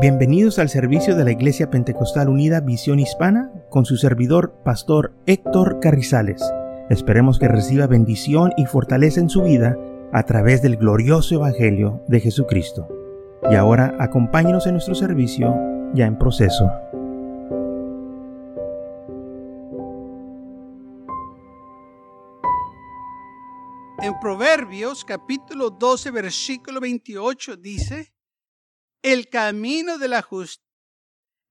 Bienvenidos al servicio de la Iglesia Pentecostal Unida Visión Hispana con su servidor, Pastor Héctor Carrizales. Esperemos que reciba bendición y fortaleza en su vida a través del glorioso Evangelio de Jesucristo. Y ahora acompáñenos en nuestro servicio ya en proceso. En Proverbios capítulo 12 versículo 28 dice, el camino de la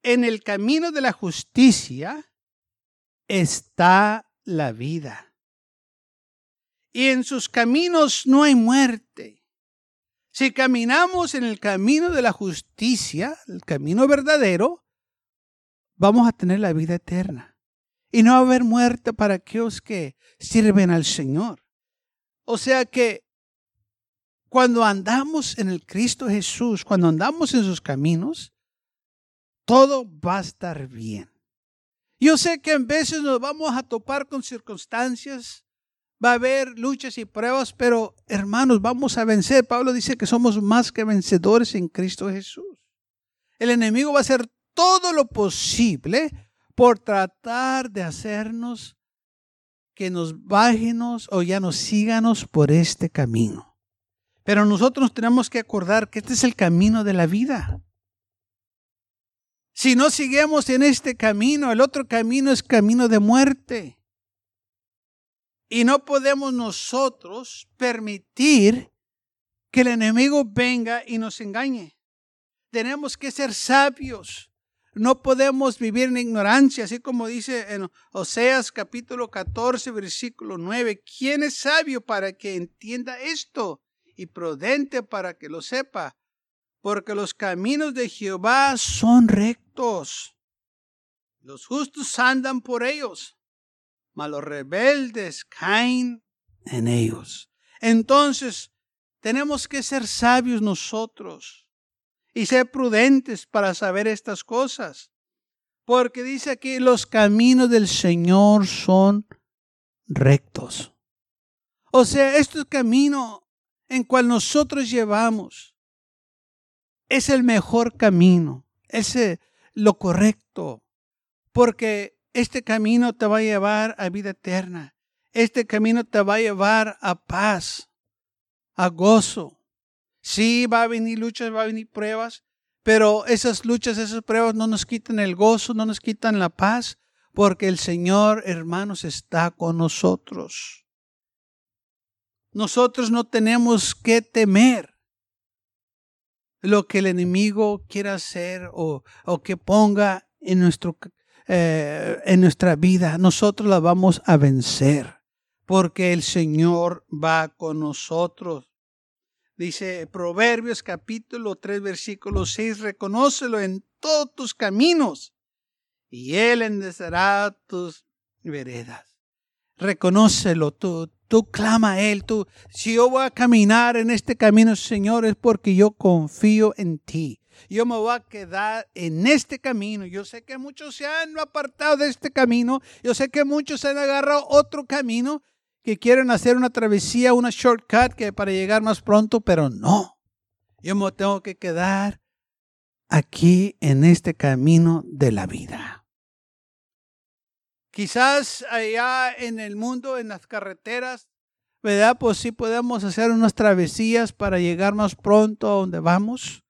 en el camino de la justicia está la vida. Y en sus caminos no hay muerte. Si caminamos en el camino de la justicia, el camino verdadero, vamos a tener la vida eterna. Y no va a haber muerte para aquellos que sirven al Señor. O sea que cuando andamos en el Cristo Jesús, cuando andamos en sus caminos, todo va a estar bien. Yo sé que en veces nos vamos a topar con circunstancias, va a haber luchas y pruebas, pero hermanos, vamos a vencer. Pablo dice que somos más que vencedores en Cristo Jesús. El enemigo va a hacer todo lo posible por tratar de hacernos que nos bájenos o ya nos síganos por este camino. Pero nosotros tenemos que acordar que este es el camino de la vida. Si no seguimos en este camino, el otro camino es camino de muerte. Y no podemos nosotros permitir que el enemigo venga y nos engañe. Tenemos que ser sabios. No podemos vivir en ignorancia, así como dice en Oseas capítulo 14, versículo 9. ¿Quién es sabio para que entienda esto? Y prudente para que lo sepa, porque los caminos de Jehová son rectos. Los justos andan por ellos, mas los rebeldes caen en ellos. Entonces, tenemos que ser sabios nosotros y ser prudentes para saber estas cosas. Porque dice aquí, los caminos del Señor son rectos. O sea, este camino en cual nosotros llevamos es el mejor camino, es lo correcto, porque este camino te va a llevar a vida eterna, este camino te va a llevar a paz, a gozo. Sí, va a venir luchas, va a venir pruebas, pero esas luchas, esas pruebas no nos quitan el gozo, no nos quitan la paz, porque el Señor, hermanos, está con nosotros. Nosotros no tenemos que temer lo que el enemigo quiera hacer o, que ponga en, nuestro, eh, en nuestra vida. Nosotros la vamos a vencer porque el Señor va con nosotros. Dice Proverbios capítulo 3 versículo 6, reconócelo en todos tus caminos y Él enderezará tus veredas. Reconócelo, tú, Tú clama a Él, tú, si yo voy a caminar en este camino, Señor, es porque yo confío en ti. Yo me voy a quedar en este camino. Yo sé que muchos se han apartado de este camino. Yo sé que muchos se han agarrado otro camino que quieren hacer una travesía, una shortcut que para llegar más pronto, pero no. Yo me tengo que quedar aquí en este camino de la vida. Quizás allá en el mundo, en las carreteras, ¿verdad? Pues sí podemos hacer unas travesías para llegar más pronto a donde vamos,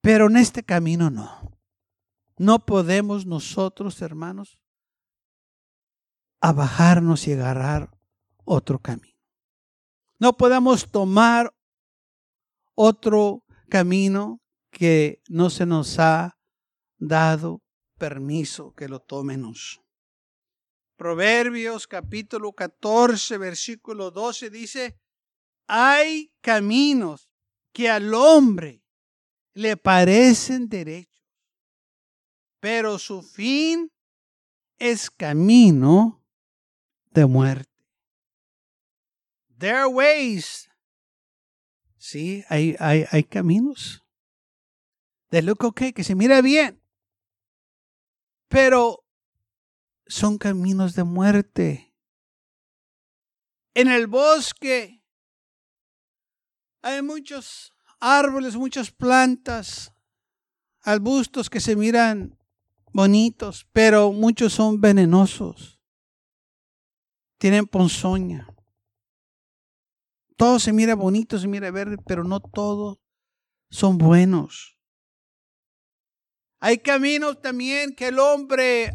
pero en este camino no. No podemos nosotros, hermanos, a bajarnos y agarrar otro camino. No podemos tomar otro camino que no se nos ha dado permiso que lo tomemos. Proverbios capítulo 14, versículo 12 dice, hay caminos que al hombre le parecen derechos, pero su fin es camino de muerte. There are ways. Sí, hay, hay, hay caminos. De look okay, que se mira bien. Pero son caminos de muerte. En el bosque hay muchos árboles, muchas plantas, arbustos que se miran bonitos, pero muchos son venenosos. Tienen ponzoña. Todo se mira bonito, se mira verde, pero no todos son buenos. Hay caminos también que el hombre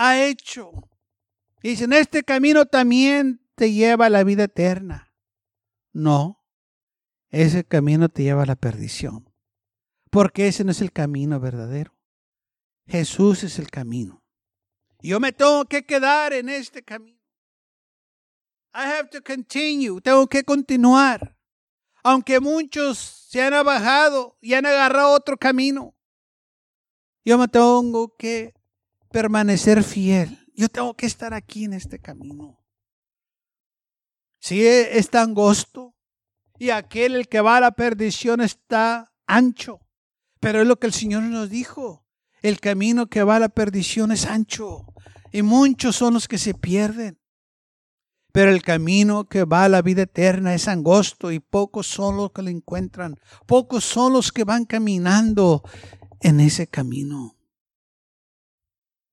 ha hecho. Y dicen, este camino también te lleva a la vida eterna. No, ese camino te lleva a la perdición. Porque ese no es el camino verdadero. Jesús es el camino. Yo me tengo que quedar en este camino. I have to continue. Tengo que continuar. Aunque muchos se han bajado y han agarrado otro camino. Yo me tengo que permanecer fiel. Yo tengo que estar aquí en este camino. Si está angosto y aquel el que va a la perdición está ancho. Pero es lo que el Señor nos dijo. El camino que va a la perdición es ancho y muchos son los que se pierden. Pero el camino que va a la vida eterna es angosto y pocos son los que lo encuentran. Pocos son los que van caminando en ese camino.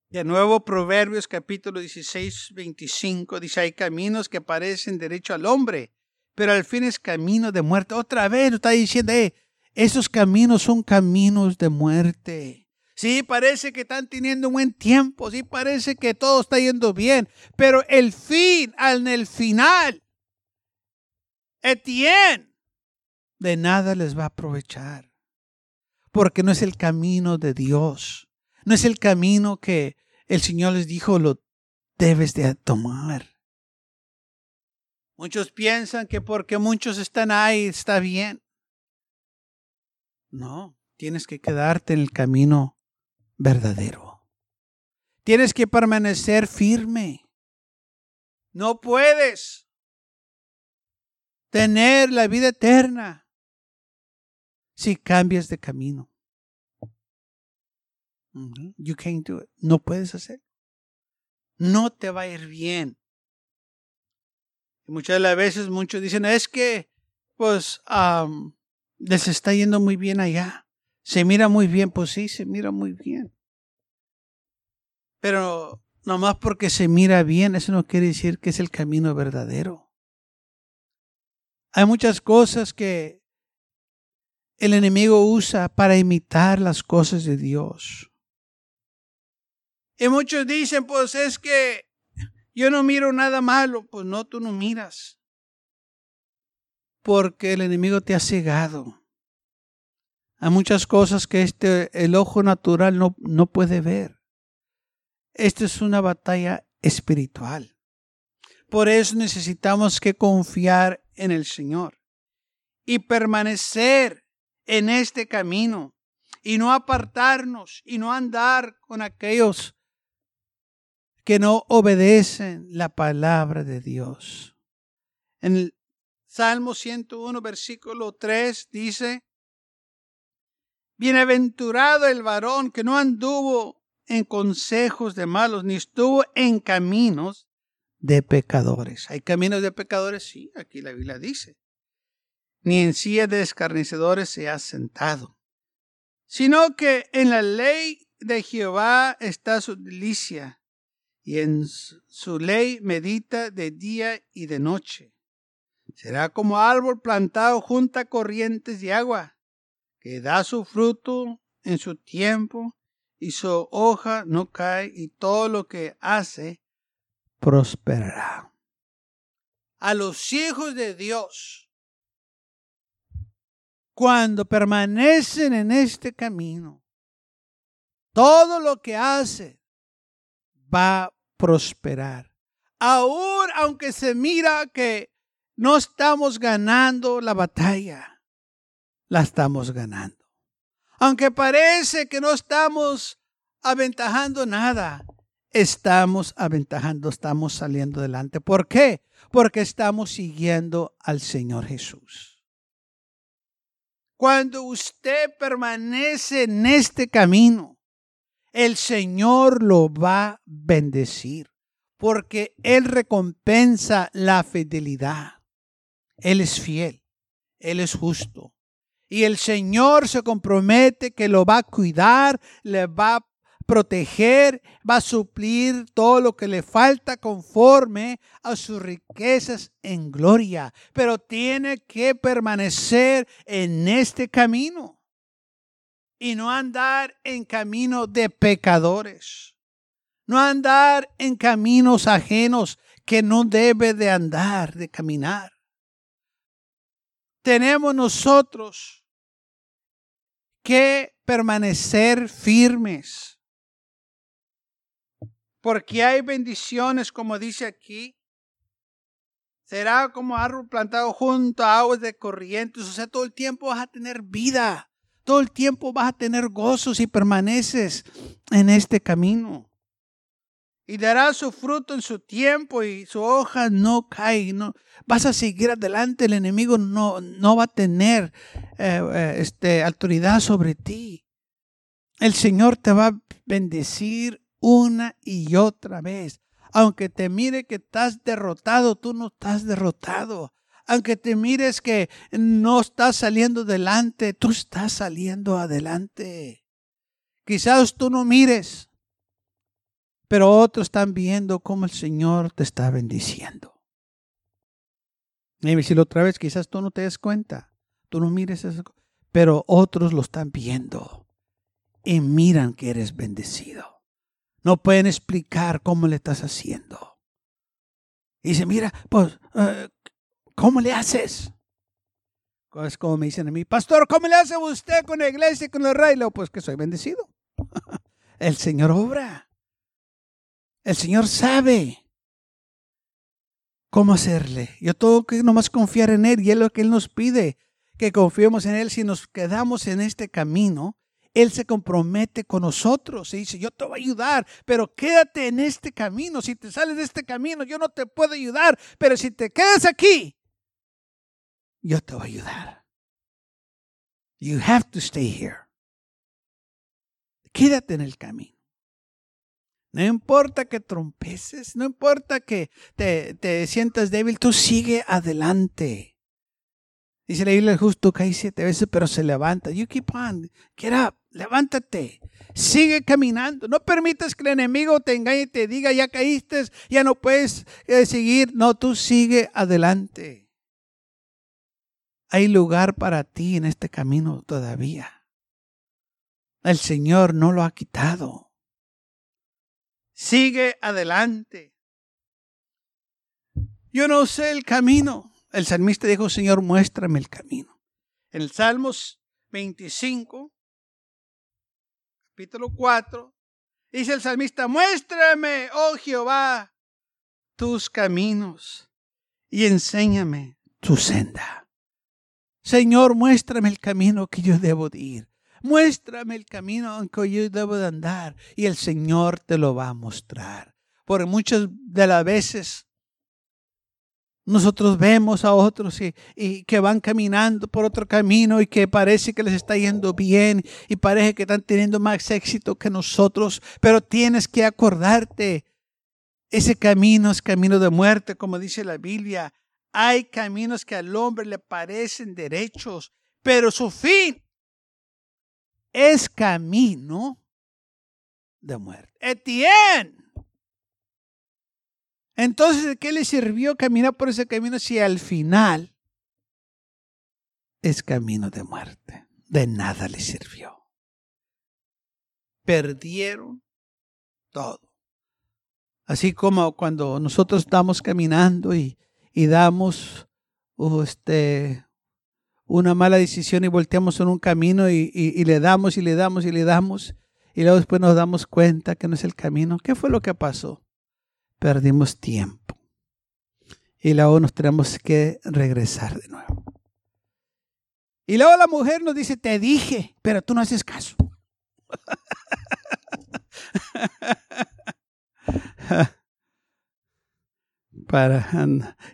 De nuevo, Proverbios capítulo 16, 25 dice, hay caminos que parecen derecho al hombre, pero al fin es camino de muerte. Otra vez está diciendo, eh, esos caminos son caminos de muerte. Sí, parece que están teniendo un buen tiempo, sí, parece que todo está yendo bien, pero el fin, en el final, Etienne, de nada les va a aprovechar, porque no es el camino de Dios, no es el camino que el Señor les dijo, lo debes de tomar. Muchos piensan que porque muchos están ahí está bien. No, tienes que quedarte en el camino verdadero. Tienes que permanecer firme. No puedes tener la vida eterna si cambias de camino. You can't do it. No puedes hacer. No te va a ir bien. Y muchas de las veces muchos dicen, es que, pues, les está yendo muy bien allá. Se mira muy bien, pues sí, se mira muy bien. Pero nomás porque se mira bien, eso no quiere decir que es el camino verdadero. Hay muchas cosas que el enemigo usa para imitar las cosas de Dios. Y muchos dicen, pues es que yo no miro nada malo. Pues no, tú no miras. Porque el enemigo te ha cegado. Hay muchas cosas que este, el ojo natural no, no puede ver. Esta es una batalla espiritual. Por eso necesitamos que confiar en el Señor y permanecer en este camino y no apartarnos y no andar con aquellos que no obedecen la palabra de Dios. En el Salmo 101, versículo 3 dice, Bienaventurado el varón que no anduvo en consejos de malos, ni estuvo en caminos de pecadores. ¿Hay caminos de pecadores? Sí, aquí la Biblia dice. Ni en silla de escarnecedores se ha sentado, sino que en la ley de Jehová está su delicia, y en su ley medita de día y de noche. Será como árbol plantado junto a corrientes de agua que da su fruto en su tiempo y su hoja no cae y todo lo que hace prosperará. A los hijos de Dios, cuando permanecen en este camino, todo lo que hace va prosperar. Aún aunque se mira que no estamos ganando la batalla la estamos ganando. Aunque parece que no estamos aventajando nada, estamos aventajando, estamos saliendo adelante. ¿Por qué? Porque estamos siguiendo al Señor Jesús. Cuando usted permanece en este camino, el Señor lo va a bendecir, porque Él recompensa la fidelidad. Él es fiel, Él es justo. Y el Señor se compromete que lo va a cuidar, le va a proteger, va a suplir todo lo que le falta conforme a sus riquezas en gloria. Pero tiene que permanecer en este camino y no andar en camino de pecadores. No andar en caminos ajenos que no debe de andar, de caminar tenemos nosotros que permanecer firmes. Porque hay bendiciones, como dice aquí. Será como árbol plantado junto a aguas de corrientes. O sea, todo el tiempo vas a tener vida. Todo el tiempo vas a tener gozos y permaneces en este camino y dará su fruto en su tiempo y su hoja no cae. No, vas a seguir adelante, el enemigo no, no va a tener eh, eh, este, autoridad sobre ti. El Señor te va a bendecir una y otra vez. Aunque te mire que estás derrotado, tú no estás derrotado. Aunque te mires que no estás saliendo adelante, tú estás saliendo adelante. Quizás tú no mires, pero otros están viendo cómo el Señor te está bendiciendo. Y decirlo otra vez, quizás tú no te des cuenta, tú no mires eso, pero otros lo están viendo y miran que eres bendecido. No pueden explicar cómo le estás haciendo. Y dice, mira, pues, eh, ¿cómo le haces? Es como me dicen a mí, pastor, ¿cómo le hace usted con la iglesia y con el rey? Pues que soy bendecido. el Señor obra. El Señor sabe cómo hacerle. Yo tengo que nomás confiar en Él y es lo que Él nos pide, que confiemos en Él. Si nos quedamos en este camino, Él se compromete con nosotros y dice, yo te voy a ayudar, pero quédate en este camino. Si te sales de este camino, yo no te puedo ayudar, pero si te quedas aquí, yo te voy a ayudar. You have to stay here. Quédate en el camino. No importa que trompeces, no importa que te, te sientas débil, tú sigue adelante. Dice la Biblia, justo cae siete veces, pero se levanta. You keep on, get up, levántate. Sigue caminando. No permitas que el enemigo te engañe y te diga, ya caíste, ya no puedes eh, seguir. No, tú sigue adelante. Hay lugar para ti en este camino todavía. El Señor no lo ha quitado. Sigue adelante. Yo no sé el camino. El salmista dijo, Señor, muéstrame el camino. En el Salmos 25, capítulo 4, dice el salmista, muéstrame, oh Jehová, tus caminos y enséñame tu senda. Señor, muéstrame el camino que yo debo ir. Muéstrame el camino en que yo debo de andar y el Señor te lo va a mostrar. Porque muchas de las veces nosotros vemos a otros y, que van caminando por otro camino y que parece que les está yendo bien y parece que están teniendo más éxito que nosotros, pero tienes que acordarte, ese camino es camino de muerte, como dice la Biblia. Hay caminos que al hombre le parecen derechos, pero su fin es camino de muerte. Etienne. Entonces, ¿de qué le sirvió caminar por ese camino si al final es camino de muerte? De nada le sirvió. Perdieron todo. Así como cuando nosotros estamos caminando y, y damos uh, este, una mala decisión y volteamos en un camino y, le damos y le damos y le damos y luego después nos damos cuenta que no es el camino. ¿Qué fue lo que pasó? Perdimos tiempo. Y luego nos tenemos que regresar de nuevo. Y luego la mujer nos dice, te dije, pero tú no haces caso. Para,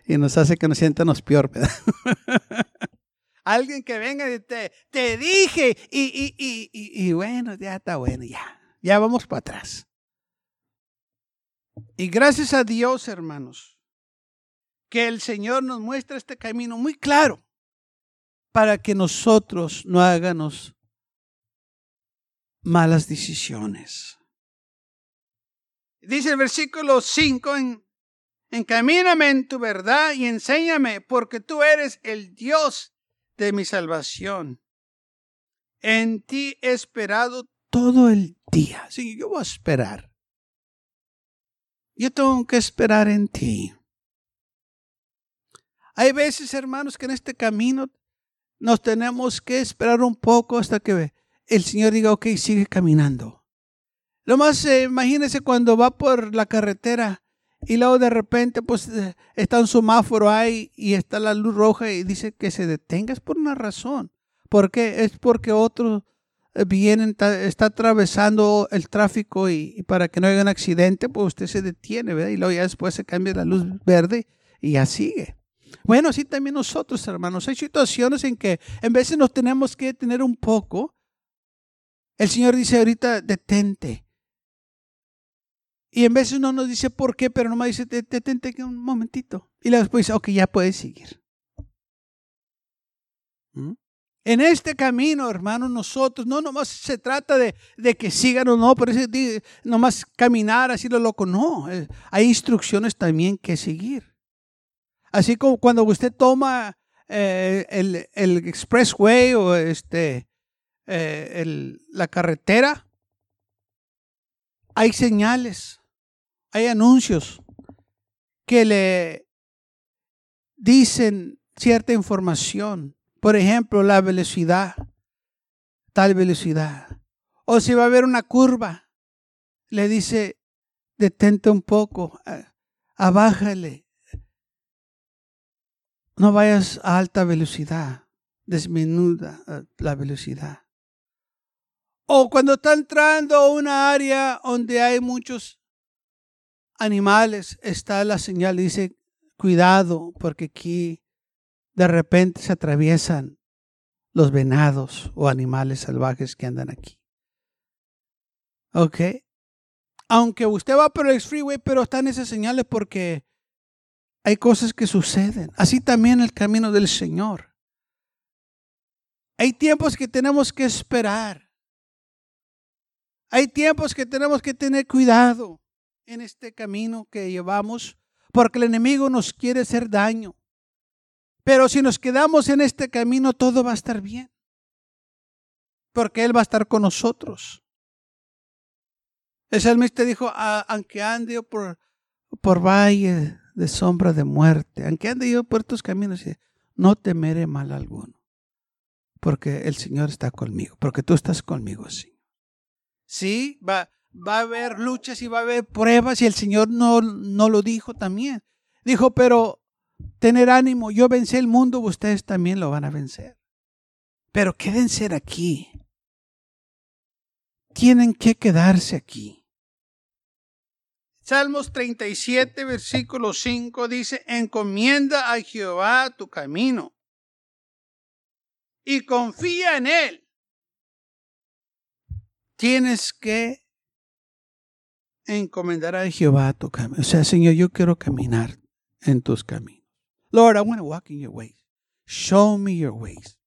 y nos hace que nos sientamos peor, ¿verdad? Alguien que venga y te, te dije, y, y, y, y, bueno, ya está bueno, ya, ya vamos para atrás. Y gracias a Dios, hermanos, que el Señor nos muestra este camino muy claro para que nosotros no hagamos malas decisiones. Dice el versículo 5, en, encamíname en tu verdad y enséñame, porque tú eres el Dios de mi salvación. En ti he esperado todo el día. Sí, yo voy a esperar. Yo tengo que esperar en ti. Hay veces, hermanos, que en este camino nos tenemos que esperar un poco hasta que el Señor diga, ok, sigue caminando. Lo más, eh, imagínese cuando va por la carretera y luego de repente pues eh, está un semáforo ahí y está la luz roja y dice que se detenga. Es por una razón. ¿Por qué? Es porque otro eh, viene, está, atravesando el tráfico y, para que no haya un accidente, pues usted se detiene, ¿verdad? Y luego ya después se cambia la luz verde y ya sigue. Bueno, así también nosotros, hermanos. Hay situaciones en que en veces nos tenemos que detener un poco. El Señor dice ahorita, detente. Y en veces no nos dice por qué, pero nomás dice, detente un momentito. Y después dice, ok, ya puedes seguir. ¿Mm? En este camino, hermanos, nosotros no nomás se trata de, de que sigan o no, pero es nomás caminar así lo loco. No, eh, hay instrucciones también que seguir. Así como cuando usted toma eh, el, el, expressway o este, eh, el, la carretera, hay señales, hay anuncios que le dicen cierta información. Por ejemplo, la velocidad, tal velocidad. O si va a haber una curva, le dice, detente un poco, abájale, no vayas a alta velocidad, disminuda eh, la velocidad. O cuando está entrando a una área donde hay muchos animales, está la señal, dice, cuidado, porque aquí de repente se atraviesan los venados o animales salvajes que andan aquí. ¿Ok? Aunque usted va por el freeway, pero están esas señales porque hay cosas que suceden. Así también el camino del Señor. Hay tiempos que tenemos que esperar. Hay tiempos que tenemos que tener cuidado en este camino que llevamos porque el enemigo nos quiere hacer daño. Pero si nos quedamos en este camino, todo va a estar bien. Porque Él va a estar con nosotros. El salmista dijo, aunque ande por, por valle de sombra de muerte, aunque ande yo por estos caminos, no temeré mal alguno, porque el Señor está conmigo, porque tú estás conmigo, Señor. Sí, va, va a haber luchas y va a haber pruebas y el Señor no, no lo dijo también. Dijo, pero tener ánimo, yo vencí el mundo, ustedes también lo van a vencer. Pero quédense aquí. Tienen que quedarse aquí. Salmos 37, versículo 5 dice, encomienda a Jehová tu camino y confía en Él. Tienes que encomendar a Jehová tu camino. O sea, Señor, yo quiero caminar en tus caminos. Lord, I want to walk in your ways. Show me your ways.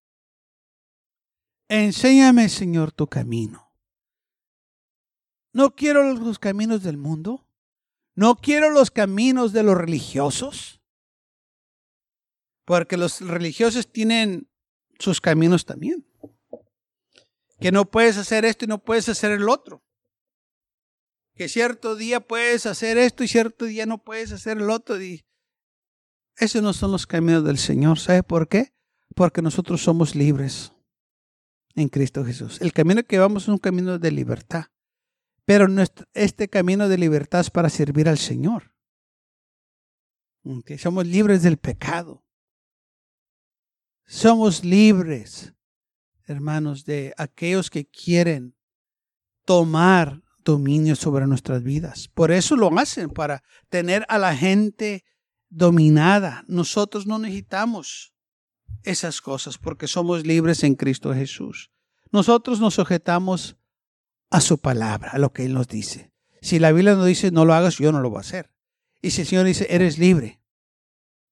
Enséñame, Señor, tu camino. No quiero los caminos del mundo. No quiero los caminos de los religiosos, porque los religiosos tienen sus caminos también. Que no puedes hacer esto y no puedes hacer el otro. Que cierto día puedes hacer esto y cierto día no puedes hacer el otro. Y esos no son los caminos del Señor. ¿Sabe por qué? Porque nosotros somos libres en Cristo Jesús. El camino que vamos es un camino de libertad. Pero este camino de libertad es para servir al Señor. Somos libres del pecado. Somos libres, hermanos, de aquellos que quieren tomar dominio sobre nuestras vidas. Por eso lo hacen, para tener a la gente dominada. Nosotros no necesitamos esas cosas porque somos libres en Cristo Jesús. Nosotros nos sujetamos a su palabra, a lo que Él nos dice. Si la Biblia nos dice no lo hagas, yo no lo voy a hacer. Y si el Señor dice, eres libre,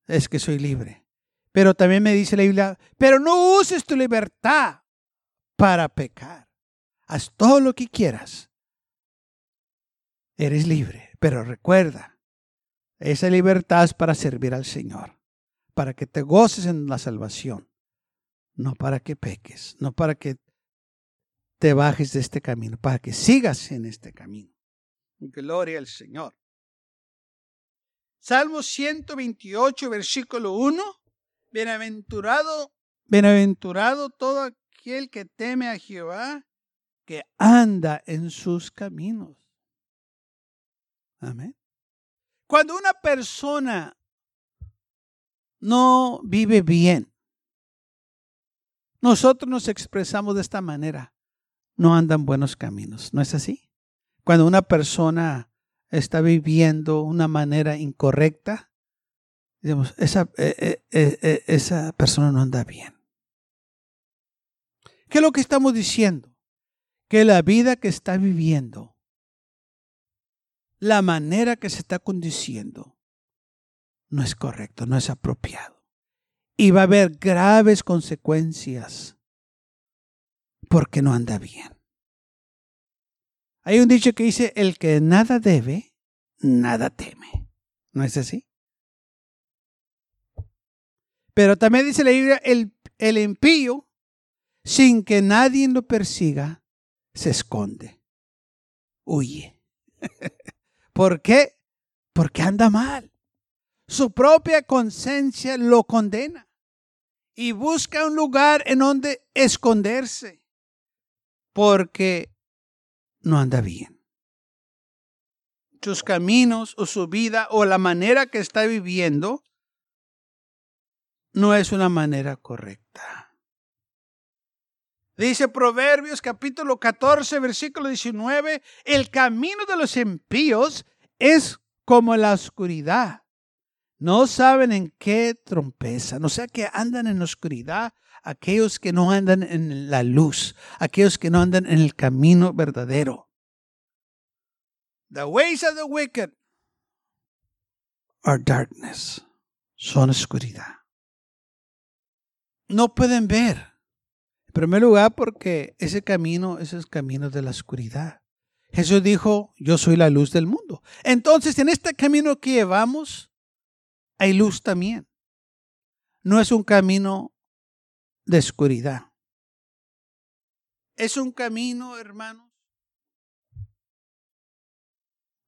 es que soy libre. Pero también me dice la Biblia, pero no uses tu libertad para pecar. Haz todo lo que quieras. Eres libre, pero recuerda, esa libertad es para servir al Señor, para que te goces en la salvación, no para que peques, no para que te bajes de este camino, para que sigas en este camino. Gloria al Señor. Salmo 128, versículo 1. Bienaventurado, bienaventurado todo aquel que teme a Jehová, que anda en sus caminos. Amén. Cuando una persona no vive bien, nosotros nos expresamos de esta manera. No andan buenos caminos, ¿no es así? Cuando una persona está viviendo una manera incorrecta, digamos, esa, eh, eh, eh, esa persona no anda bien. ¿Qué es lo que estamos diciendo? Que la vida que está viviendo, la manera que se está conduciendo, no es correcto, no es apropiado. Y va a haber graves consecuencias porque no anda bien. Hay un dicho que dice, el que nada debe, nada teme. ¿No es así? Pero también dice la Biblia, el, el impío, sin que nadie lo persiga, se esconde, huye. ¿Por qué? Porque anda mal. Su propia conciencia lo condena y busca un lugar en donde esconderse, porque no anda bien. Sus caminos o su vida o la manera que está viviendo no es una manera correcta. Dice Proverbios capítulo 14, versículo 19, el camino de los impíos es como la oscuridad. No saben en qué trompezan, o sea que andan en oscuridad aquellos que no andan en la luz, aquellos que no andan en el camino verdadero. The ways of the wicked are darkness, son oscuridad. No pueden ver. Primer lugar, porque ese camino es el camino de la oscuridad. Jesús dijo, yo soy la luz del mundo. Entonces, en este camino que llevamos, hay luz también. No es un camino de oscuridad. Es un camino, hermanos,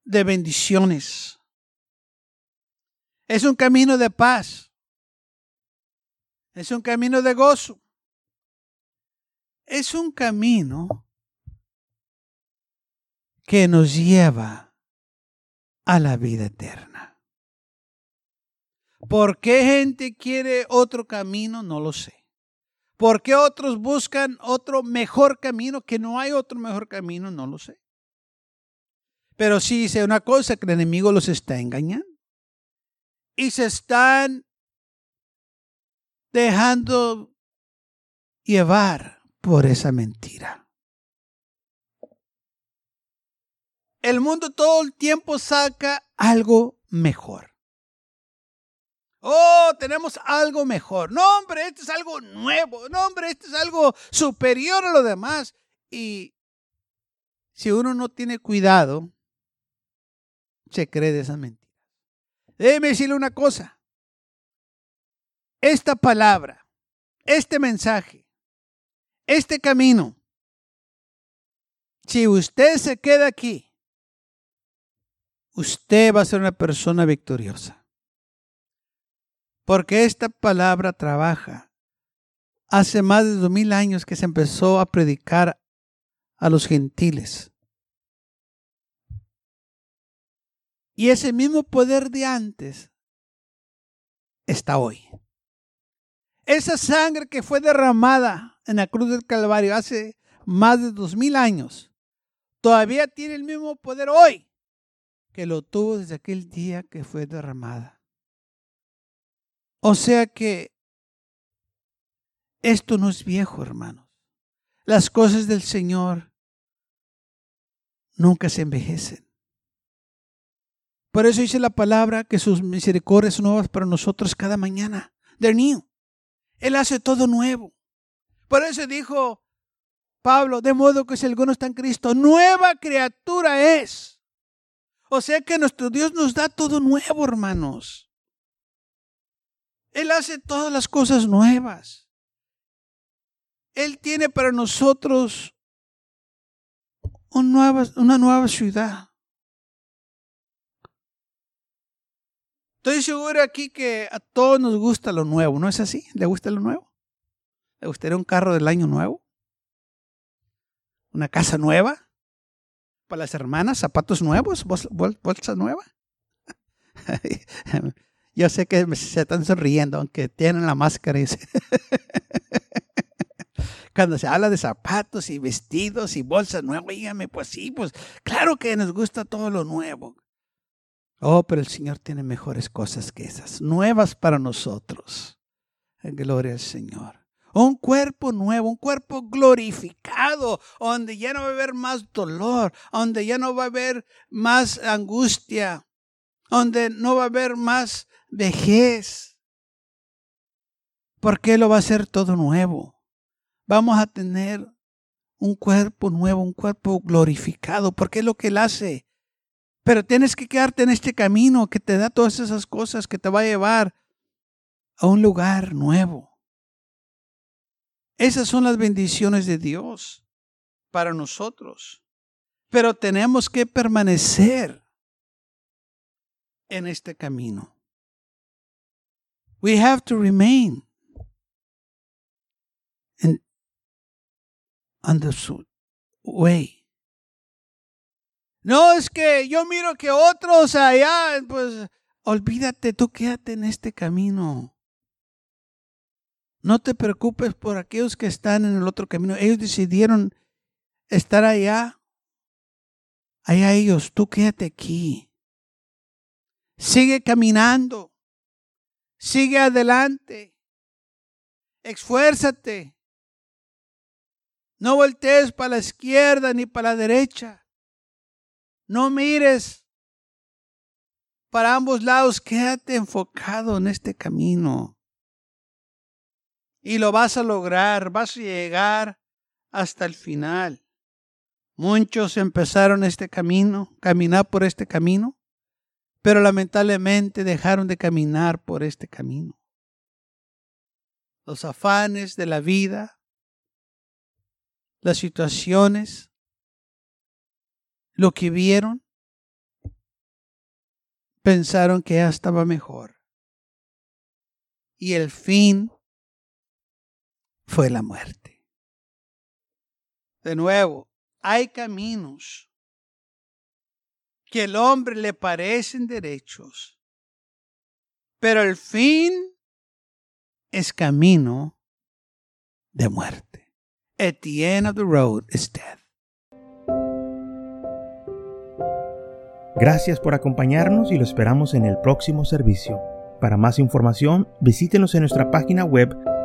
de bendiciones. Es un camino de paz. Es un camino de gozo. Es un camino que nos lleva a la vida eterna. ¿Por qué gente quiere otro camino? No lo sé. ¿Por qué otros buscan otro mejor camino? Que no hay otro mejor camino, no lo sé. Pero sí sé una cosa, que el enemigo los está engañando. Y se están dejando llevar por esa mentira. El mundo todo el tiempo saca algo mejor. Oh, tenemos algo mejor. No, hombre, esto es algo nuevo. No, hombre, esto es algo superior a lo demás. Y si uno no tiene cuidado, se cree de esa mentira. Déjeme decirle una cosa. Esta palabra, este mensaje, este camino, si usted se queda aquí, usted va a ser una persona victoriosa. Porque esta palabra trabaja. Hace más de dos mil años que se empezó a predicar a los gentiles. Y ese mismo poder de antes está hoy. Esa sangre que fue derramada en la cruz del Calvario hace más de dos mil años, todavía tiene el mismo poder hoy que lo tuvo desde aquel día que fue derramada. O sea que esto no es viejo, hermanos. Las cosas del Señor nunca se envejecen. Por eso dice la palabra que sus misericordias nuevas para nosotros cada mañana. They're new. Él hace todo nuevo. Por eso dijo Pablo, de modo que si alguno está en Cristo, nueva criatura es. O sea que nuestro Dios nos da todo nuevo, hermanos. Él hace todas las cosas nuevas. Él tiene para nosotros una nueva, una nueva ciudad. Estoy seguro aquí que a todos nos gusta lo nuevo, ¿no es así? ¿Le gusta lo nuevo? ¿Le gustaría un carro del año nuevo? ¿Una casa nueva? ¿Para las hermanas? ¿Zapatos nuevos? ¿Bolsa nueva? Yo sé que se están sonriendo, aunque tienen la máscara. Cuando se habla de zapatos y vestidos y bolsas nuevas, dígame, pues sí, pues claro que nos gusta todo lo nuevo. Oh, pero el Señor tiene mejores cosas que esas, nuevas para nosotros. Gloria al Señor. Un cuerpo nuevo, un cuerpo glorificado, donde ya no va a haber más dolor, donde ya no va a haber más angustia, donde no va a haber más vejez. Porque lo va a hacer todo nuevo. Vamos a tener un cuerpo nuevo, un cuerpo glorificado, porque es lo que Él hace. Pero tienes que quedarte en este camino que te da todas esas cosas, que te va a llevar a un lugar nuevo. Esas son las bendiciones de Dios para nosotros. Pero tenemos que permanecer en este camino. We have to remain in, on the way. No, es que yo miro que otros allá, pues olvídate, tú quédate en este camino. No te preocupes por aquellos que están en el otro camino. Ellos decidieron estar allá. Allá ellos, tú quédate aquí. Sigue caminando. Sigue adelante. Esfuérzate. No voltees para la izquierda ni para la derecha. No mires para ambos lados, quédate enfocado en este camino. Y lo vas a lograr, vas a llegar hasta el final. Muchos empezaron este camino, caminar por este camino, pero lamentablemente dejaron de caminar por este camino. Los afanes de la vida, las situaciones, lo que vieron, pensaron que ya estaba mejor. Y el fin fue la muerte. De nuevo, hay caminos que al hombre le parecen derechos, pero el fin es camino de muerte. At the end of the road is death. Gracias por acompañarnos y lo esperamos en el próximo servicio. Para más información, visítenos en nuestra página web